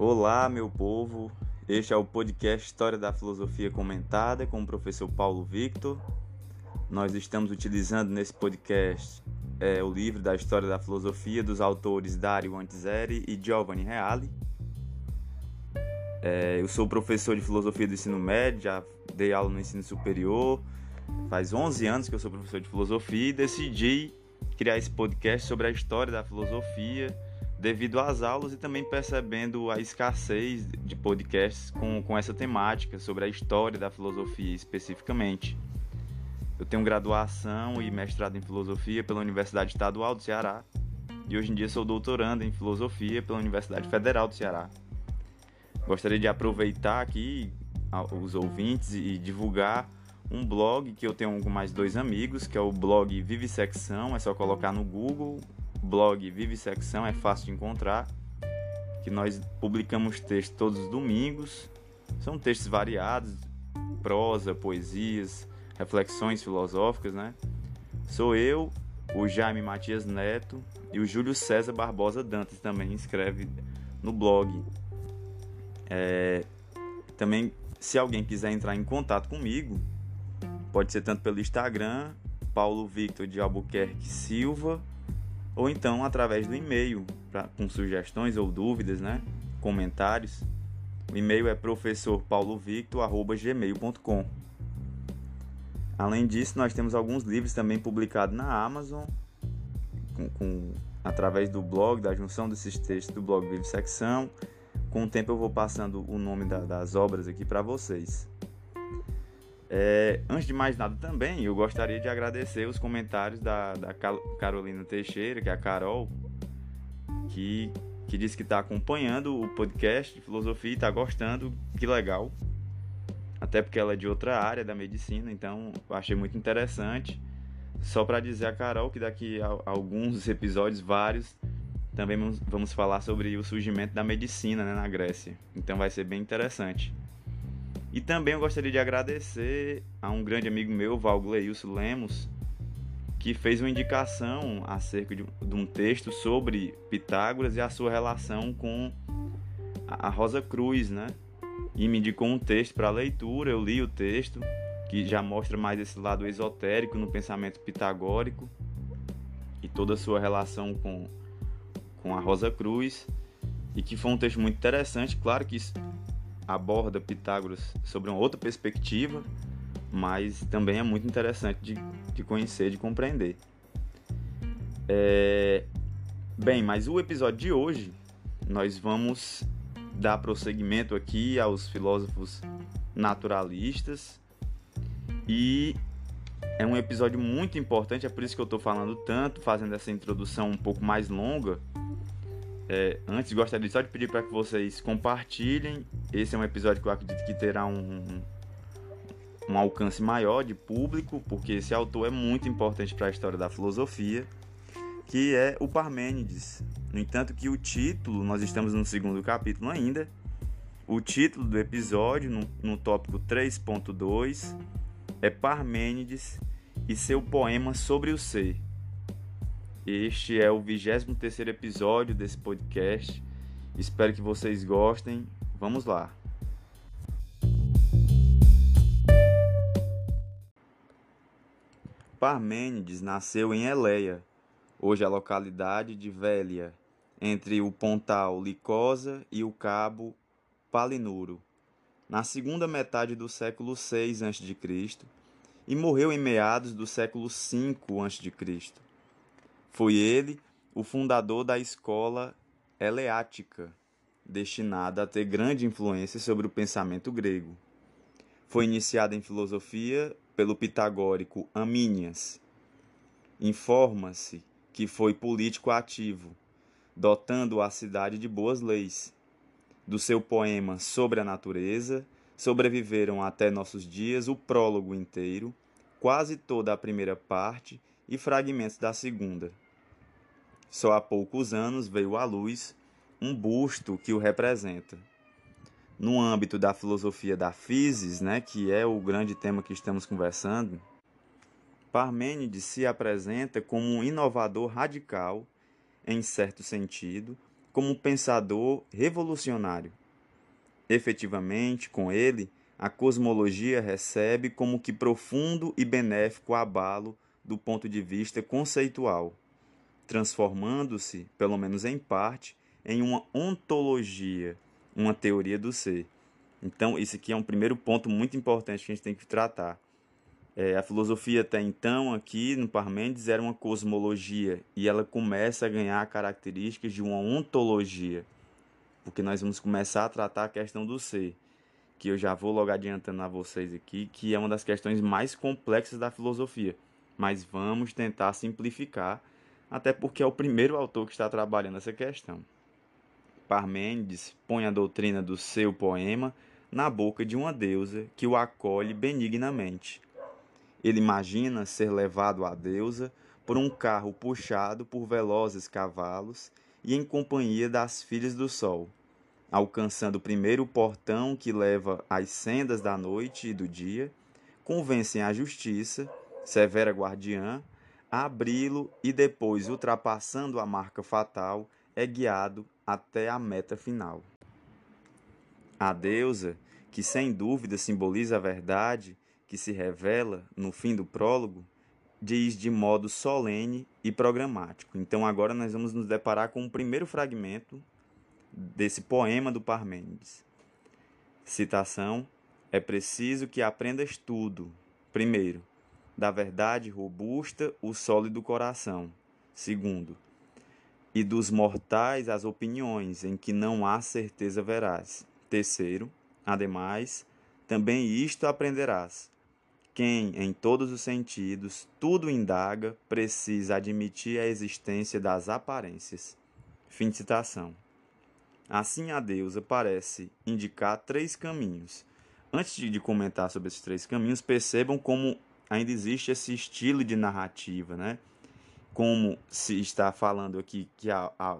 Olá, meu povo. Este é o podcast História da Filosofia Comentada com o professor Paulo Victor. Nós estamos utilizando nesse podcast é, o livro da História da Filosofia dos autores Dario Antiseri e Giovanni Reale. É, eu sou professor de Filosofia do Ensino Médio, já dei aula no ensino superior. Faz 11 anos que eu sou professor de Filosofia e decidi criar esse podcast sobre a história da filosofia devido às aulas e também percebendo a escassez de podcasts com, com essa temática sobre a história da filosofia especificamente. Eu tenho graduação e mestrado em filosofia pela Universidade Estadual do Ceará e hoje em dia sou doutorando em filosofia pela Universidade Federal do Ceará. Gostaria de aproveitar aqui os ouvintes e divulgar um blog que eu tenho com mais dois amigos, que é o blog Vivissecção, é só colocar no Google blog Vivissecção, é fácil de encontrar, que nós publicamos textos todos os domingos. São textos variados, prosa, poesias, reflexões filosóficas, né? Sou eu, o Jaime Matias Neto e o Júlio César Barbosa Dantas também escreve no blog. É, também, se alguém quiser entrar em contato comigo, pode ser tanto pelo Instagram, Paulo Victor de Albuquerque Silva, ou então através do e-mail pra, com sugestões ou dúvidas, né? Comentários. O e-mail é professorpaulovictor@gmail.com. Além disso, nós temos alguns livros também publicados na Amazon, com, com, através do blog, da junção desses textos do blog Vive Secção. Com o tempo eu vou passando o nome da, das obras aqui para vocês. É, antes de mais nada também, eu gostaria de agradecer os comentários da, da Carolina Teixeira, que é a Carol, que, que disse que está acompanhando o podcast de filosofia e está gostando, que legal. Até porque ela é de outra área da medicina, então achei muito interessante. Só para dizer a Carol que daqui a alguns episódios, vários, também vamos falar sobre o surgimento da medicina né, na Grécia. Então vai ser bem interessante. E também eu gostaria de agradecer a um grande amigo meu, Valgleilson Lemos, que fez uma indicação acerca de, um texto sobre Pitágoras e a sua relação com a Rosa Cruz, né? E me indicou um texto para leitura, eu li o texto, que já mostra mais esse lado esotérico no pensamento pitagórico e toda a sua relação com, com a Rosa Cruz, e que foi um texto muito interessante. Claro que isso aborda Pitágoras sobre uma outra perspectiva, mas também é muito interessante de, de conhecer, de compreender. É... Bem, mas o episódio de hoje nós vamos dar prosseguimento aqui aos filósofos naturalistas e é um episódio muito importante, é por isso que eu estou falando tanto, fazendo essa introdução um pouco mais longa, é, antes, gostaria só de pedir para que vocês compartilhem. Esse é um episódio que eu acredito que terá um, um alcance maior de público, porque esse autor é muito importante para a história da filosofia, que é o Parmênides. No entanto, que o título, nós estamos no segundo capítulo ainda, o título do episódio, no, no tópico 3.2, é Parmênides e seu poema sobre o ser. Este é o 23 episódio desse podcast. Espero que vocês gostem. Vamos lá. Parmênides nasceu em Eleia, hoje a localidade de Vélia, entre o pontal Licosa e o cabo Palinuro, na segunda metade do século VI a.C. e morreu em meados do século V a.C. Foi ele o fundador da escola eleática, destinada a ter grande influência sobre o pensamento grego. Foi iniciada em filosofia pelo pitagórico Amínias. Informa-se que foi político ativo, dotando a cidade de boas leis. Do seu poema Sobre a Natureza, sobreviveram até nossos dias o prólogo inteiro, quase toda a primeira parte e fragmentos da segunda. Só há poucos anos veio à luz um busto que o representa. No âmbito da filosofia da physis, né, que é o grande tema que estamos conversando, Parmênides se apresenta como um inovador radical, em certo sentido, como um pensador revolucionário. Efetivamente, com ele, a cosmologia recebe como que profundo e benéfico abalo do ponto de vista conceitual, transformando-se, pelo menos em parte, em uma ontologia, uma teoria do ser. Então, isso aqui é um primeiro ponto muito importante que a gente tem que tratar. É, a filosofia até então, aqui no Parmênides, era uma cosmologia e ela começa a ganhar características de uma ontologia, porque nós vamos começar a tratar a questão do ser, que eu já vou logo adiantando a vocês aqui, que é uma das questões mais complexas da filosofia, mas vamos tentar simplificar, até porque é o primeiro autor que está trabalhando essa questão. Parmênides põe a doutrina do seu poema na boca de uma deusa que o acolhe benignamente. Ele imagina ser levado à deusa por um carro puxado por velozes cavalos e em companhia das filhas do sol, alcançando o primeiro portão que leva às sendas da noite e do dia, convencem a justiça, severa guardiã, a abri-lo e depois, ultrapassando a marca fatal, é guiado até a meta final. A deusa, que sem dúvida simboliza a verdade, que se revela no fim do prólogo, diz de modo solene e programático. Então agora nós vamos nos deparar com o primeiro fragmento desse poema do Parmênides. Citação: É preciso que aprendas tudo. Primeiro, da verdade robusta o sólido coração. Segundo, e dos mortais as opiniões em que não há certeza veraz. Terceiro, ademais, também isto aprenderás quem, em todos os sentidos, tudo indaga, precisa admitir a existência das aparências. Fim de citação. Assim, a deusa parece indicar três caminhos. Antes de comentar sobre esses três caminhos, percebam como ainda existe esse estilo de narrativa, né? Como se está falando aqui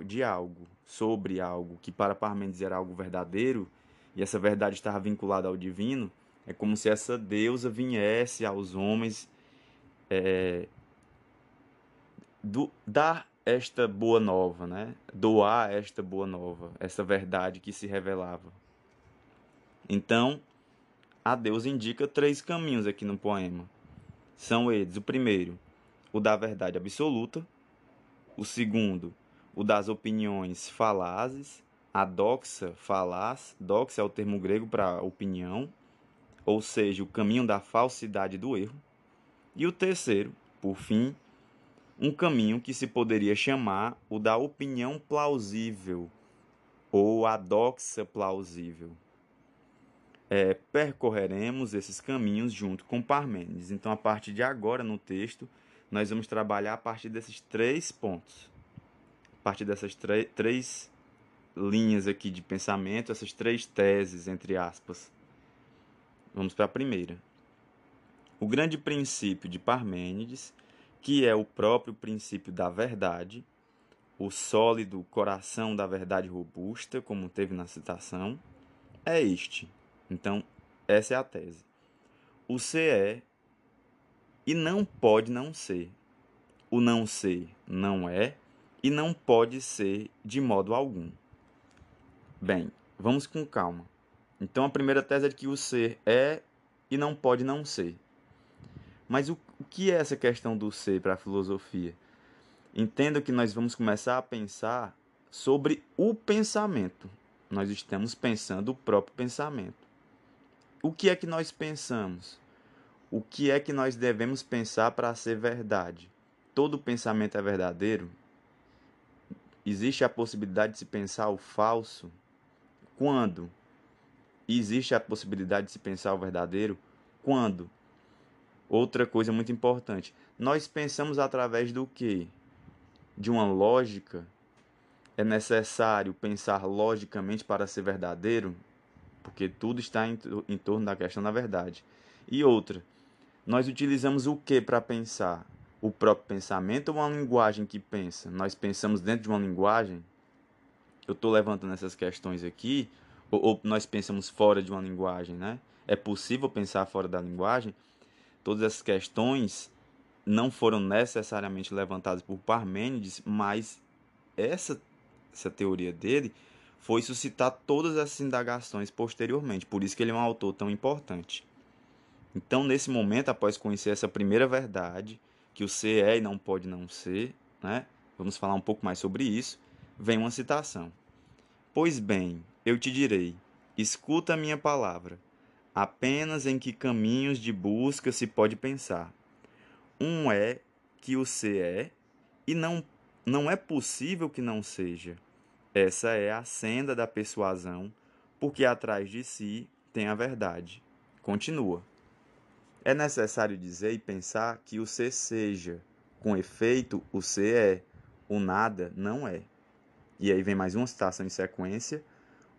de algo, sobre algo que para Parmênides era algo verdadeiro, e essa verdade estava vinculada ao divino, é como se essa deusa viesse aos homens é, do, dar esta boa nova, né? doar esta boa nova, essa verdade que se revelava. Então, a deusa indica três caminhos aqui no poema. São eles: o primeiro, o da verdade absoluta, o segundo, o das opiniões falazes, a doxa falaz, doxa é o termo grego para opinião, ou seja, o caminho da falsidade do erro. E o terceiro, por fim, um caminho que se poderia chamar o da opinião plausível ou a doxa plausível. É, percorreremos esses caminhos junto com Parmênides. Então, a partir de agora no texto, nós vamos trabalhar a partir desses três pontos, a partir dessas três linhas aqui de pensamento, essas três teses, entre aspas. Vamos para a primeira. O grande princípio de Parmênides, que é o próprio princípio da verdade, o sólido coração da verdade robusta, como teve na citação, é este. Então, essa é a tese. O ser é e não pode não ser. O não ser não é e não pode ser de modo algum. Bem, vamos com calma. Então a primeira tese é de que o ser é e não pode não ser. Mas o, o que é essa questão do ser para a filosofia? Entenda que nós vamos começar a pensar sobre o pensamento. Nós estamos pensando o próprio pensamento. O que é que nós pensamos? O que é que nós devemos pensar para ser verdade? Todo pensamento é verdadeiro? Existe a possibilidade de se pensar o falso? Quando? existe a possibilidade de se pensar o verdadeiro quando? Outra coisa muito importante, nós pensamos através do que? De uma lógica? É necessário pensar logicamente para ser verdadeiro? Porque tudo está em, em torno da questão da verdade. E outra, nós utilizamos o que para pensar? O próprio pensamento ou uma linguagem que pensa? Nós pensamos dentro de uma linguagem? Eu estou levantando essas questões aqui ou, ou nós pensamos fora de uma linguagem, né? É possível pensar fora da linguagem? Todas essas questões não foram necessariamente levantadas por Parmênides, mas essa essa teoria dele, foi suscitar todas essas indagações posteriormente. Por isso que ele é um autor tão importante. Então, nesse momento, após conhecer essa primeira verdade, que o ser é e não pode não ser, né? vamos falar um pouco mais sobre isso, vem uma citação. Pois bem, eu te direi, escuta a minha palavra, apenas em que caminhos de busca se pode pensar. Um é que o ser é, e não, não é possível que não seja. Essa é a senda da persuasão, porque atrás de si tem a verdade. Continua. É necessário dizer e pensar que o ser seja. Com efeito, o ser é, o nada não é. E aí vem mais uma citação em sequência.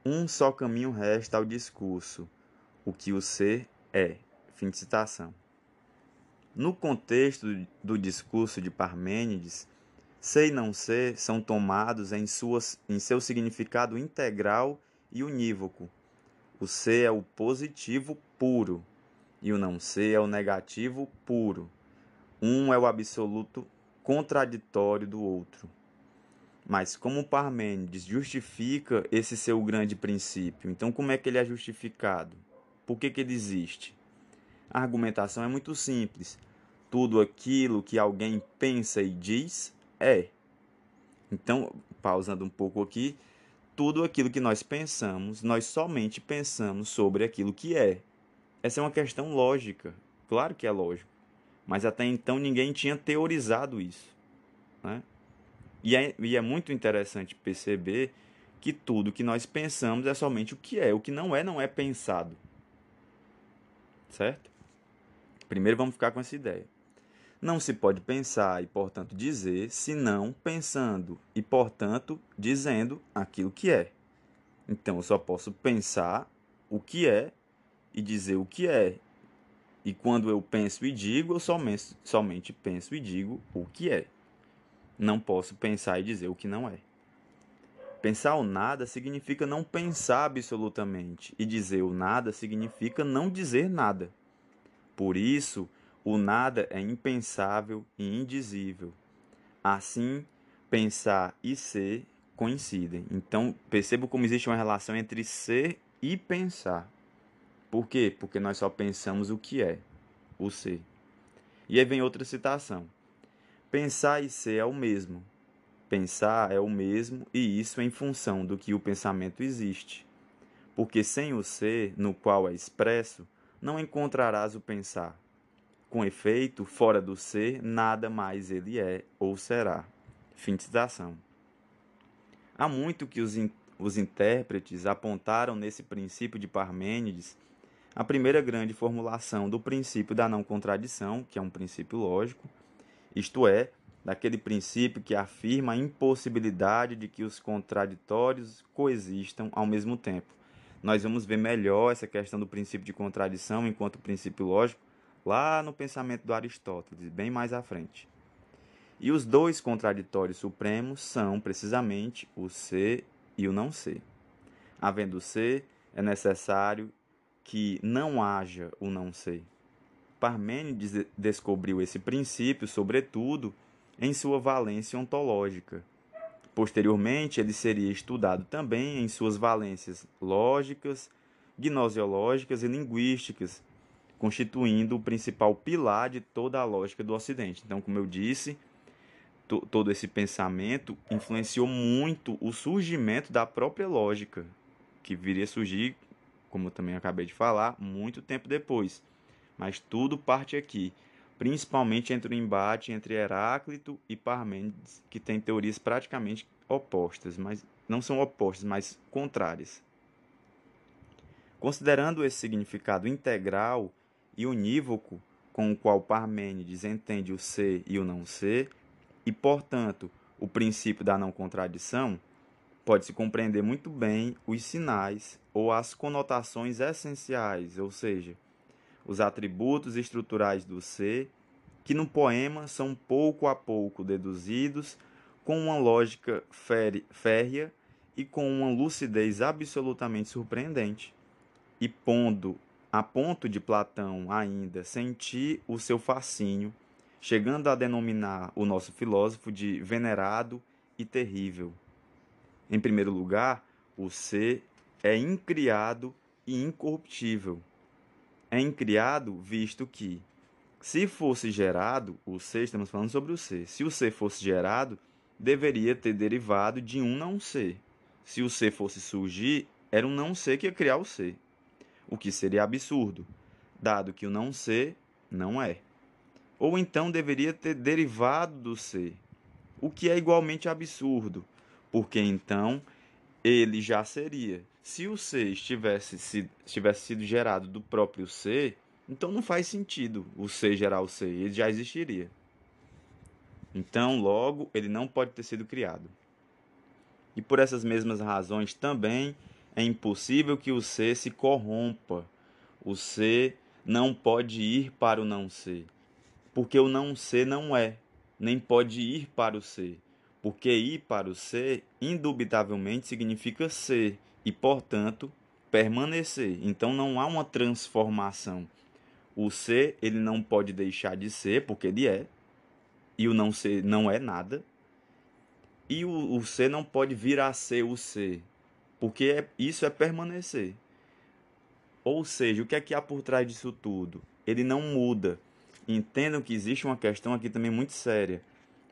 Um só caminho resta ao discurso, o que o ser é. Fim de citação. No contexto do discurso de Parmênides, ser e não ser são tomados em, suas, em seu significado integral e unívoco. O ser é o positivo puro e o não ser é o negativo puro. Um é o absoluto contraditório do outro. Mas como Parmênides justifica esse seu grande princípio? Então como é que ele é justificado? Por que, que ele existe? A argumentação é muito simples. Tudo aquilo que alguém pensa e diz é. Então, pausando um pouco aqui, tudo aquilo que nós pensamos, nós somente pensamos sobre aquilo que é. Essa é uma questão lógica. Claro que é lógico. Mas até então ninguém tinha teorizado isso. Né? E, é, e é muito interessante perceber que tudo que nós pensamos é somente o que é. O que não é, não é pensado. Certo? Primeiro vamos ficar com essa ideia. Não se pode pensar e, portanto, dizer, senão pensando e, portanto, dizendo aquilo que é. Então, eu só posso pensar o que é e dizer o que é. E quando eu penso e digo, eu somente, somente penso e digo o que é. Não posso pensar e dizer o que não é. Pensar o nada significa não pensar absolutamente, e dizer o nada significa não dizer nada. Por isso, o nada é impensável e indizível. Assim, pensar e ser coincidem. Então, perceba como existe uma relação entre ser e pensar. Por quê? Porque nós só pensamos o que é, o ser. E aí vem outra citação. Pensar e ser é o mesmo. Pensar é o mesmo e isso em função do que o pensamento existe. Porque sem o ser, no qual é expresso, não encontrarás o pensar. Com efeito, fora do ser, nada mais ele é ou será. Fim de citação. Há muito que os, in os intérpretes apontaram nesse princípio de Parmênides a primeira grande formulação do princípio da não contradição, que é um princípio lógico, isto é, daquele princípio que afirma a impossibilidade de que os contraditórios coexistam ao mesmo tempo. Nós vamos ver melhor essa questão do princípio de contradição enquanto princípio lógico lá no pensamento do Aristóteles, bem mais à frente. E os dois contraditórios supremos são precisamente o ser e o não ser. Havendo ser, é necessário que não haja o não ser. Parmênides descobriu esse princípio, sobretudo, em sua valência ontológica. Posteriormente, ele seria estudado também em suas valências lógicas, gnosiológicas e linguísticas, constituindo o principal pilar de toda a lógica do Ocidente. Então, como eu disse, todo esse pensamento influenciou muito o surgimento da própria lógica, que viria a surgir, como também acabei de falar, muito tempo depois. Mas tudo parte aqui, principalmente entre o embate entre Heráclito e Parmênides, que tem teorias praticamente opostas, mas não são opostas, mas contrárias. Considerando esse significado integral e unívoco com o qual Parmênides entende o ser e o não ser, e, portanto, o princípio da não contradição, pode-se compreender muito bem os sinais ou as conotações essenciais, ou seja, os atributos estruturais do ser, que no poema são pouco a pouco deduzidos com uma lógica férrea e com uma lucidez absolutamente surpreendente, e pondo a ponto de Platão ainda sentir o seu fascínio, chegando a denominar o nosso filósofo de venerado e terrível. Em primeiro lugar, o ser é incriado e incorruptível. É incriado visto que, se fosse gerado, o ser, estamos falando sobre o ser, se o ser fosse gerado, deveria ter derivado de um não ser. Se o ser fosse surgir, era um não ser que ia criar o ser, o que seria absurdo, dado que o não ser não é. Ou então deveria ter derivado do ser, o que é igualmente absurdo, porque então ele já seria. Se o ser estivesse, se, estivesse sido gerado do próprio ser, então não faz sentido o ser gerar o ser, ele já existiria. Então, logo, ele não pode ter sido criado. E por essas mesmas razões também é impossível que o ser se corrompa. O ser não pode ir para o não ser, porque o não ser não é, nem pode ir para o ser, porque ir para o ser indubitavelmente significa ser e, portanto, permanecer. Então não há uma transformação. O ser, ele não pode deixar de ser, porque ele é, e o não ser não é nada. E o, o ser não pode vir a ser o ser, porque é, isso é permanecer. Ou seja, o que é que há por trás disso tudo? Ele não muda. Entendam que existe uma questão aqui também muito séria.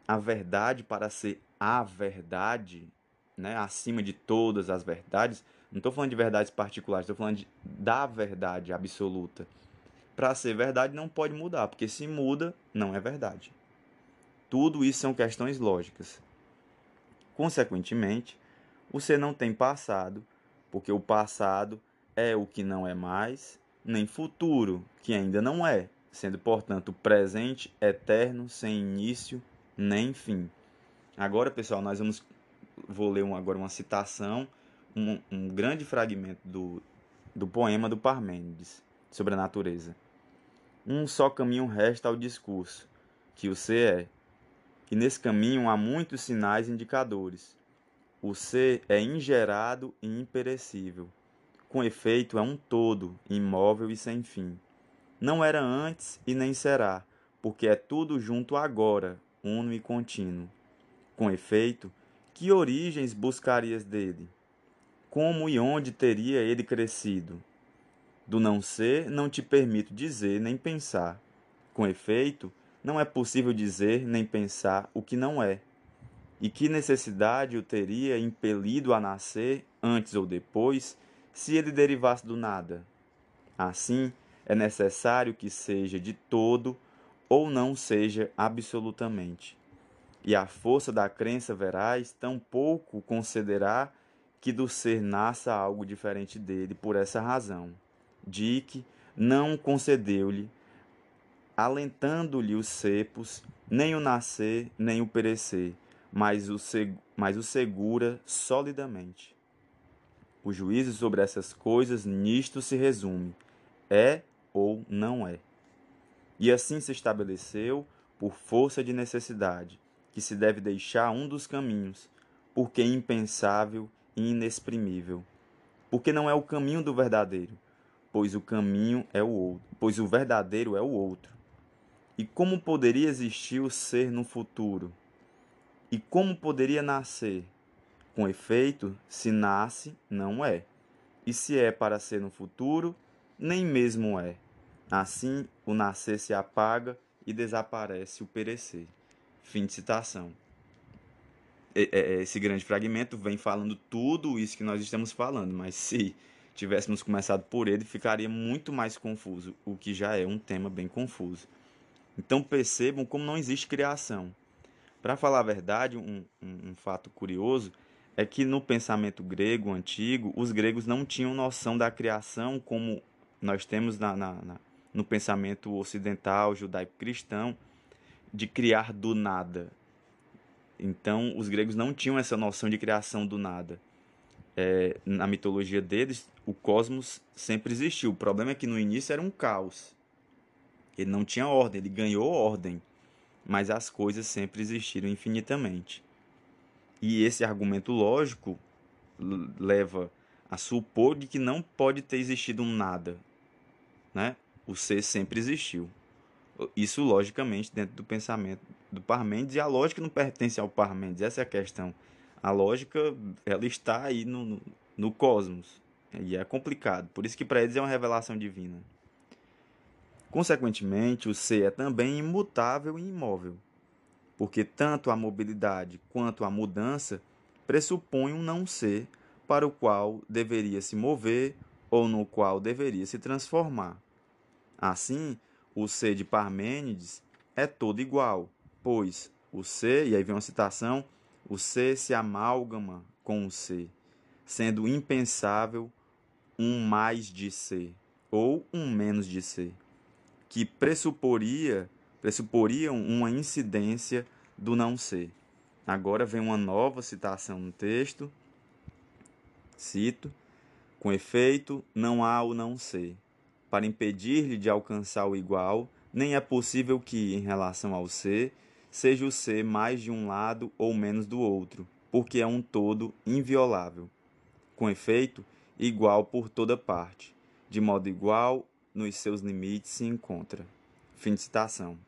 A verdade, para ser a verdade, né, acima de todas as verdades, não estou falando de verdades particulares, estou falando de, da verdade absoluta. Para ser verdade não pode mudar, porque se muda, não é verdade. Tudo isso são questões lógicas. Consequentemente, ser não tem passado, porque o passado é o que não é mais, nem futuro, que ainda não é, sendo, portanto, presente, eterno, sem início nem fim. Agora, pessoal, nós vamos vou ler um, agora uma citação, um, um grande fragmento do, do poema do Parmênides sobre a natureza. Um só caminho resta ao discurso, que o ser é, que nesse caminho há muitos sinais indicadores. O ser é ingerado e imperecível. Com efeito, é um todo, imóvel e sem fim. Não era antes e nem será, porque é tudo junto agora, uno e contínuo. Com efeito, que origens buscarias dele? Como e onde teria ele crescido? Do não ser, não te permito dizer nem pensar. Com efeito, não é possível dizer nem pensar o que não é. E que necessidade o teria impelido a nascer, antes ou depois, se ele derivasse do nada? Assim, é necessário que seja de todo ou não seja absolutamente. E a força da crença veraz tampouco concederá que do ser nasça algo diferente dele por essa razão. Dick não concedeu-lhe alentando-lhe os cepos, nem o nascer, nem o perecer, mas o, mas o segura solidamente. O juízo sobre essas coisas nisto se resume: é ou não é. E assim se estabeleceu, por força de necessidade, que se deve deixar um dos caminhos, porque impensável e inexprimível. Porque não é o caminho do verdadeiro, pois o caminho é o outro, pois o verdadeiro é o outro. E como poderia existir o ser no futuro? E como poderia nascer? Com efeito, se nasce, não é. E se é para ser no futuro, nem mesmo é. Assim, o nascer se apaga e desaparece o perecer. Fim de citação. Esse grande fragmento vem falando tudo isso que nós estamos falando, mas se tivéssemos começado por ele, ficaria muito mais confuso, o que já é um tema bem confuso. Então percebam como não existe criação. Para falar a verdade, um, um, um, fato curioso é que no pensamento grego antigo, os gregos não tinham noção da criação como nós temos na, na, na, no pensamento ocidental, judaico-cristão, de criar do nada. Então, os gregos não tinham essa noção de criação do nada. É, na mitologia deles, o cosmos sempre existiu. O problema é que no início era um caos. Ele não tinha ordem, ele ganhou ordem, mas as coisas sempre existiram infinitamente. E esse argumento lógico leva a supor de que não pode ter existido um nada, né? O ser sempre existiu. Isso logicamente dentro do pensamento do Parmênides e a lógica não pertence ao Parmênides, essa é a questão. A lógica, ela está aí no, no, cosmos. E é complicado. Por isso que para eles é uma revelação divina. Consequentemente, o ser é também imutável e imóvel, porque tanto a mobilidade quanto a mudança pressupõem um não ser para o qual deveria se mover ou no qual deveria se transformar. Assim, o ser de Parmênides é todo igual, pois o ser, e aí vem uma citação, o ser se amálgama com o ser, sendo impensável um mais de ser ou um menos de ser, que pressuporia, pressuporiam uma incidência do não ser. Agora vem uma nova citação no texto. Cito: Com efeito, não há o não ser. Para impedir-lhe de alcançar o igual, nem é possível que, em relação ao ser, seja o ser mais de um lado ou menos do outro, porque é um todo inviolável. Com efeito, igual por toda parte, de modo igual nos seus limites se encontra. Fim de citação.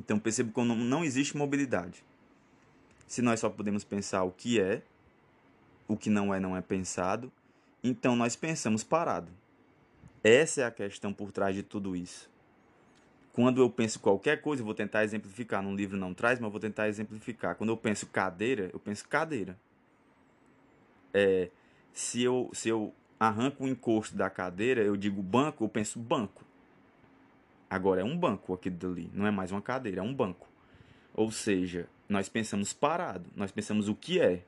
Então percebo que não existe mobilidade. Se nós só podemos pensar o que é, o que não é não é pensado, então nós pensamos parado. Essa é a questão por trás de tudo isso. Quando eu penso qualquer coisa, eu vou tentar exemplificar. Num livro não traz, mas vou tentar exemplificar. Quando eu penso cadeira, eu penso cadeira. É, se eu, se eu arranco o encosto da cadeira, eu digo banco, eu penso banco. Agora é um banco aqui dali, não é mais uma cadeira, é um banco. Ou seja, nós pensamos parado, nós pensamos o que é.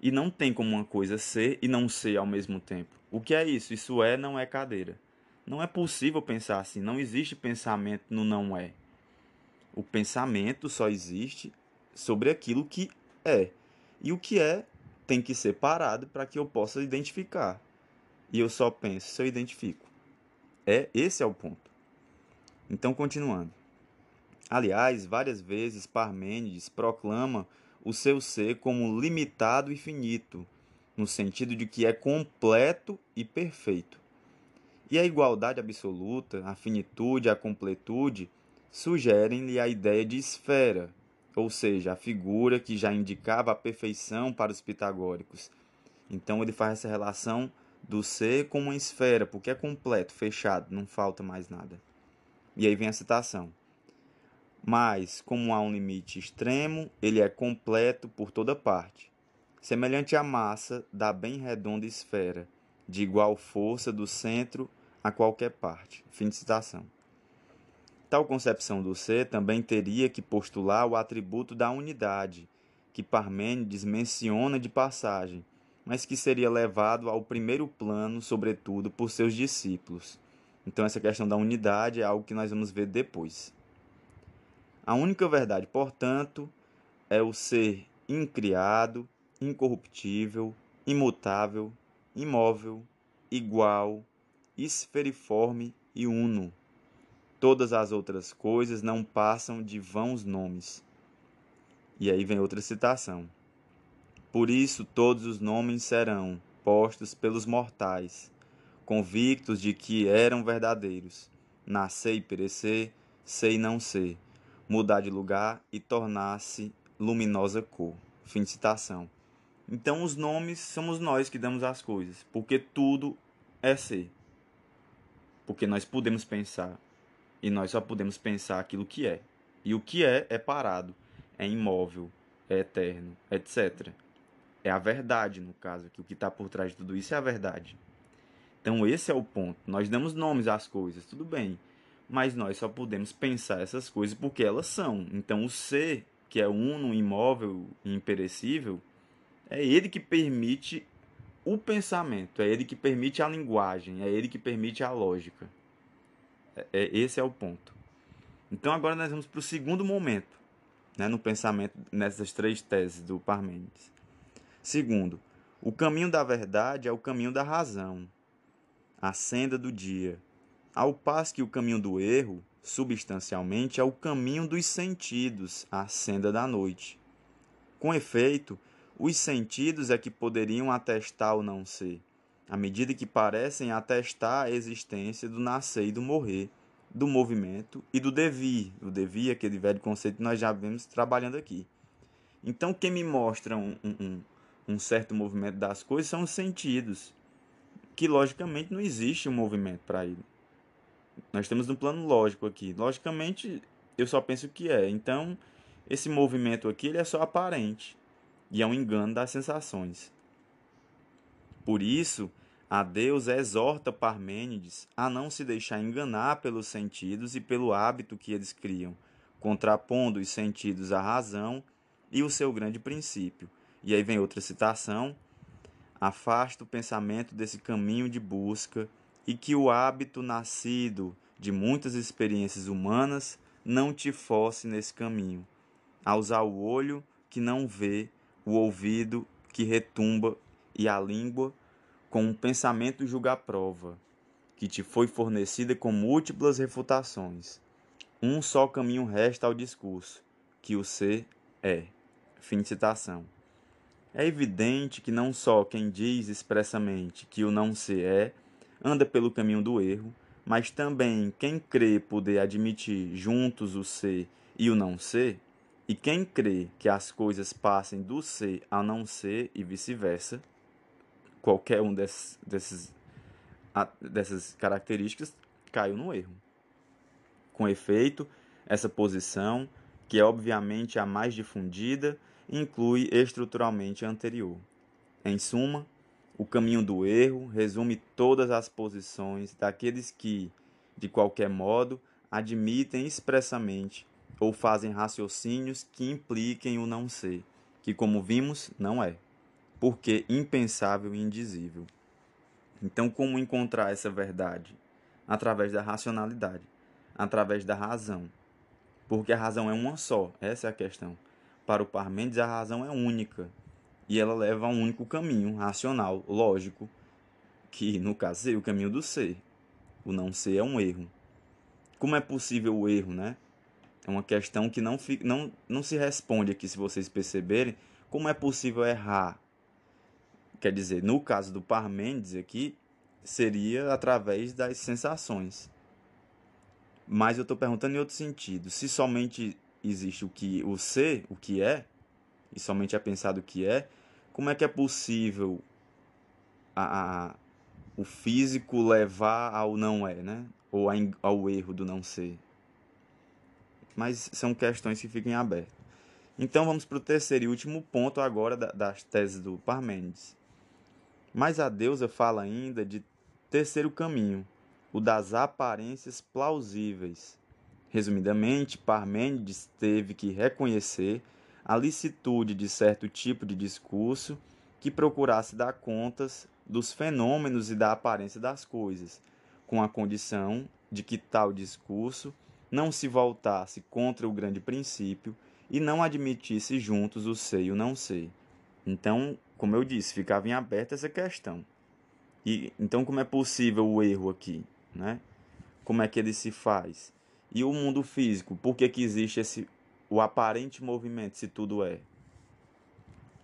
E não tem como uma coisa ser e não ser ao mesmo tempo. O que é isso? Isso é, não é cadeira. Não é possível pensar assim, não existe pensamento no não é. O pensamento só existe sobre aquilo que é. E o que é tem que ser parado para que eu possa identificar. E eu só penso se eu identifico. É, esse é o ponto. Então, continuando. Aliás, várias vezes Parmênides proclama o seu ser como limitado e finito, no sentido de que é completo e perfeito. E a igualdade absoluta, a finitude, a completude sugerem-lhe a ideia de esfera, ou seja, a figura que já indicava a perfeição para os pitagóricos. Então ele faz essa relação do ser com uma esfera, porque é completo, fechado, não falta mais nada. E aí vem a citação. Mas, como há um limite extremo, ele é completo por toda parte, semelhante à massa da bem redonda esfera, de igual força do centro a qualquer parte. Fim de citação. Tal concepção do ser também teria que postular o atributo da unidade, que Parmênides menciona de passagem, mas que seria levado ao primeiro plano, sobretudo por seus discípulos. Então, essa questão da unidade é algo que nós vamos ver depois. A única verdade, portanto, é o ser incriado, incorruptível, imutável, imóvel, igual, esferiforme e uno Todas as outras coisas não passam de vãos nomes. E aí vem outra citação. Por isso todos os nomes serão postos pelos mortais, convictos de que eram verdadeiros. Nascer e perecer, ser e não ser, mudar de lugar e tornar-se luminosa cor. Fim de citação. Então os nomes somos nós que damos as coisas, porque tudo é ser. Porque nós podemos pensar, e nós só podemos pensar aquilo que é. E o que é, é parado, é imóvel, é eterno, etc. É a verdade, no caso, que o que está por trás de tudo isso é a verdade. Então, esse é o ponto. Nós damos nomes às coisas, tudo bem. Mas nós só podemos pensar essas coisas porque elas são. Então, o ser, que é uno, imóvel e imperecível, é ele que permite o pensamento, é ele que permite a linguagem, é ele que permite a lógica. É, esse é o ponto. Então agora nós vamos para o segundo momento, né, no pensamento nessas três teses do Parmênides. Segundo, o caminho da verdade é o caminho da razão, a senda do dia, ao passo que o caminho do erro, substancialmente, é o caminho dos sentidos, a senda da noite. Com efeito, os sentidos é que poderiam atestar o não ser, à medida que parecem atestar a existência do nascer e do morrer, do movimento e do devir. O devir, aquele velho conceito que nós já vemos trabalhando aqui. Então, quem me mostra um, um, um certo movimento das coisas são os sentidos, que logicamente não existe um movimento para ele. Nós temos um plano lógico aqui. Logicamente, eu só penso que é. Então, esse movimento aqui ele é só aparente e é um engano das sensações. Por isso, a Deus exorta Parmênides a não se deixar enganar pelos sentidos e pelo hábito que eles criam, contrapondo os sentidos à razão e o seu grande princípio. E aí vem outra citação: afasta o pensamento desse caminho de busca e que o hábito nascido de muitas experiências humanas não te force nesse caminho, a usar o olho que não vê, o ouvido que retumba e a língua com um pensamento julga-prova, que te foi fornecida com múltiplas refutações. Um só caminho resta ao discurso, que o ser é. Fim de citação. É evidente que não só quem diz expressamente que o não ser é, anda pelo caminho do erro, mas também quem crê poder admitir juntos o ser e o não ser, e quem crê que as coisas passem do ser ao não ser e vice-versa, qualquer um desses, desses, dessas características caiu no erro. Com efeito, essa posição, que é obviamente a mais difundida, inclui estruturalmente a anterior. Em suma, o caminho do erro resume todas as posições daqueles que, de qualquer modo, admitem expressamente ou fazem raciocínios que impliquem o não ser, que, como vimos, não é, porque impensável e indizível. Então, como encontrar essa verdade? Através da racionalidade, através da razão. Porque a razão é uma só, essa é a questão. Para o Parmênides, a razão é única e ela leva a um único caminho racional, lógico, que no caso seria o caminho do ser. O não ser é um erro. Como é possível o erro, né? É uma questão que não, fica, não, não se responde aqui, se vocês perceberem. Como é possível errar? Quer dizer, no caso do Parmênides aqui, seria através das sensações. Mas eu estou perguntando em outro sentido. Se somente existe o que o ser, o que é, e somente é pensado o que é, como é que é possível a, a, o físico levar ao não é, né? Ou ao erro do não ser? Mas são questões que ficam abertas. Então vamos para o terceiro e último ponto agora das teses do Parmênides. Mas a deusa fala ainda de terceiro caminho, o das aparências plausíveis, Resumidamente, Parmênides teve que reconhecer a licitude de certo tipo de discurso que procurasse dar contas dos fenômenos e da aparência das coisas, com a condição de que tal discurso não se voltasse contra o grande princípio e não admitisse juntos o ser e o não ser. Então, como eu disse, ficava em aberto essa questão. E então como é possível o erro aqui, né? Como é que ele se faz? E o mundo físico, por que, que existe esse o aparente movimento se tudo é?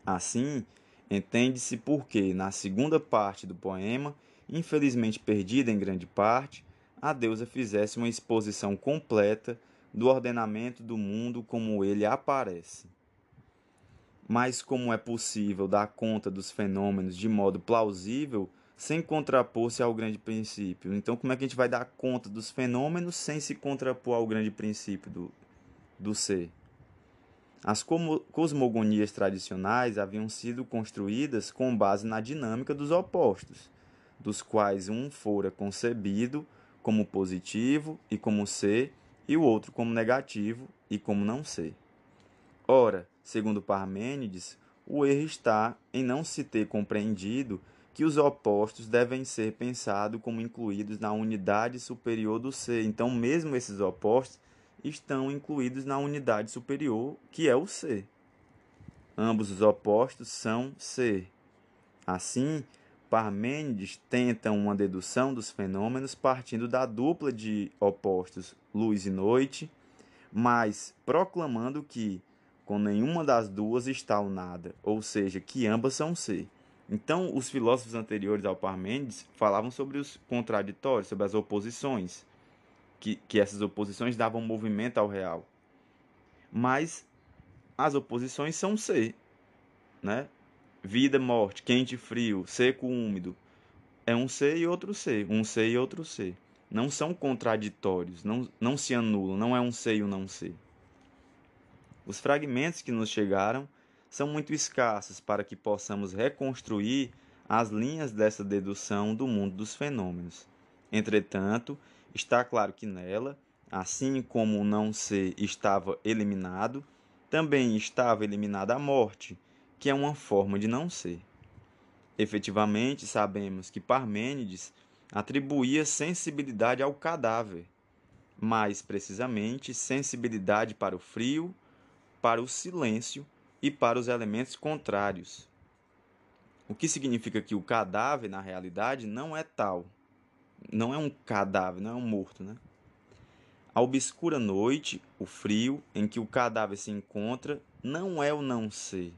Assim, entende-se porque, na segunda parte do poema, infelizmente perdida em grande parte, a deusa fizesse uma exposição completa do ordenamento do mundo como ele aparece. Mas como é possível dar conta dos fenômenos de modo plausível sem contrapor-se ao grande princípio. Então, como é que a gente vai dar conta dos fenômenos sem se contrapor ao grande princípio do, do ser? As cosmogonias tradicionais haviam sido construídas com base na dinâmica dos opostos, dos quais um fora concebido como positivo e como ser, e o outro como negativo e como não ser. Ora, segundo Parmênides, o erro está em não se ter compreendido que os opostos devem ser pensados como incluídos na unidade superior do ser. Então, mesmo esses opostos estão incluídos na unidade superior, que é o ser. Ambos os opostos são ser. Assim, Parmênides tenta uma dedução dos fenômenos partindo da dupla de opostos luz e noite, mas proclamando que com nenhuma das duas está o nada, ou seja, que ambas são ser. Então, os filósofos anteriores ao Parmênides falavam sobre os contraditórios, sobre as oposições, que, que essas oposições davam movimento ao real. Mas as oposições são ser, né? Vida, morte, quente frio, seco, úmido. É um ser e outro ser, um ser e outro ser. Não são contraditórios, não, não se anulam, não é um ser e um não ser. Os fragmentos que nos chegaram são muito escassos para que possamos reconstruir as linhas dessa dedução do mundo dos fenômenos. Entretanto, está claro que nela, assim como o não ser estava eliminado, também estava eliminada a morte, que é uma forma de não ser. Efetivamente, sabemos que Parmênides atribuía sensibilidade ao cadáver, mais precisamente sensibilidade para o frio, para o silêncio e para os elementos contrários. O que significa que o cadáver, na realidade, não é tal. Não é um cadáver, não é um morto, né? A obscura noite, o frio em que o cadáver se encontra, não é o não ser,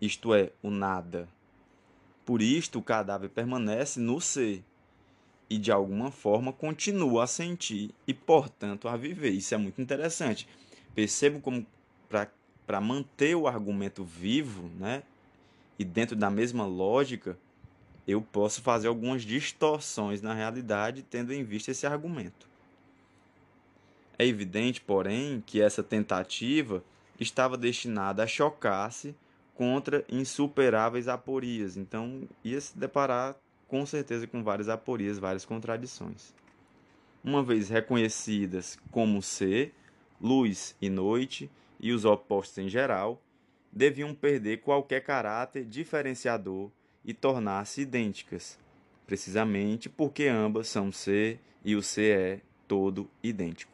isto é, o nada. Por isto, o cadáver permanece no ser e, de alguma forma, continua a sentir e, portanto, a viver. Isso é muito interessante. Percebo como, para manter o argumento vivo, né, e dentro da mesma lógica, eu posso fazer algumas distorções na realidade tendo em vista esse argumento. É evidente, porém, que essa tentativa estava destinada a chocar-se contra insuperáveis aporias, então ia se deparar com certeza com várias aporias, várias contradições. Uma vez reconhecidas como ser, luz e noite e os opostos em geral, deviam perder qualquer caráter diferenciador e tornar-se idênticas, precisamente porque ambas são ser e o ser é todo idêntico.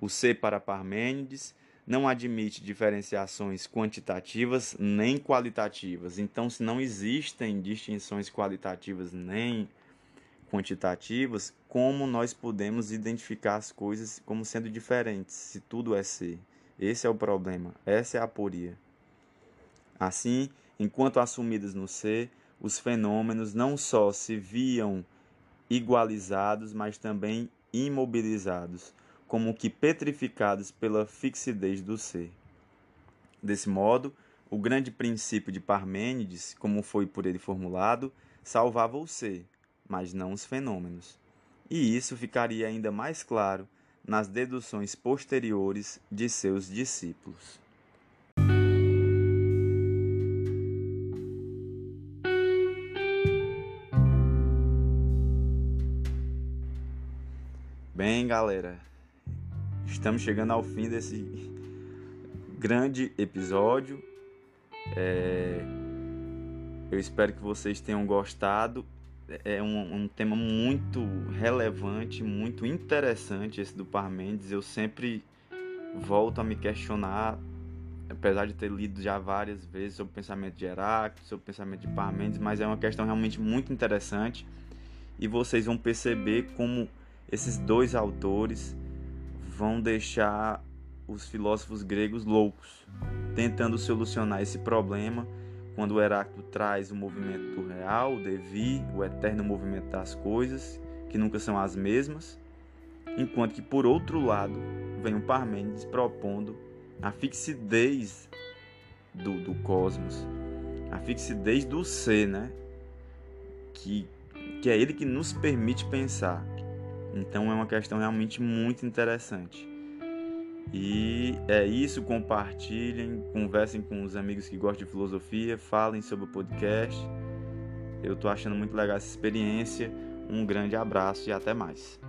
O C para Parmênides não admite diferenciações quantitativas nem qualitativas. Então, se não existem distinções qualitativas nem quantitativas, como nós podemos identificar as coisas como sendo diferentes, se tudo é ser? Esse é o problema, essa é a aporia. Assim, enquanto assumidas no ser, os fenômenos não só se viam igualizados, mas também imobilizados como que petrificados pela fixidez do ser. Desse modo, o grande princípio de Parmênides, como foi por ele formulado, salvava o ser, mas não os fenômenos. E isso ficaria ainda mais claro nas deduções posteriores de seus discípulos. Bem, galera, estamos chegando ao fim desse grande episódio. É... Eu espero que vocês tenham gostado. É um, um, tema muito relevante, muito interessante esse do Parmênides. Eu sempre volto a me questionar, apesar de ter lido já várias vezes sobre o pensamento de Heráclito, sobre o pensamento de Parmênides, mas é uma questão realmente muito interessante. E vocês vão perceber como esses dois autores vão deixar os filósofos gregos loucos, tentando solucionar esse problema quando Heráclito traz o movimento do real, o devir, o eterno movimento das coisas, que nunca são as mesmas, enquanto que por outro lado vem o Parmênides propondo a fixidez do, do cosmos, a fixidez do ser, né? Que, que é ele que nos permite pensar. Então é uma questão realmente muito interessante. E é isso, compartilhem, conversem com os amigos que gostam de filosofia, falem sobre o podcast. Eu estou achando muito legal essa experiência. Um grande abraço e até mais.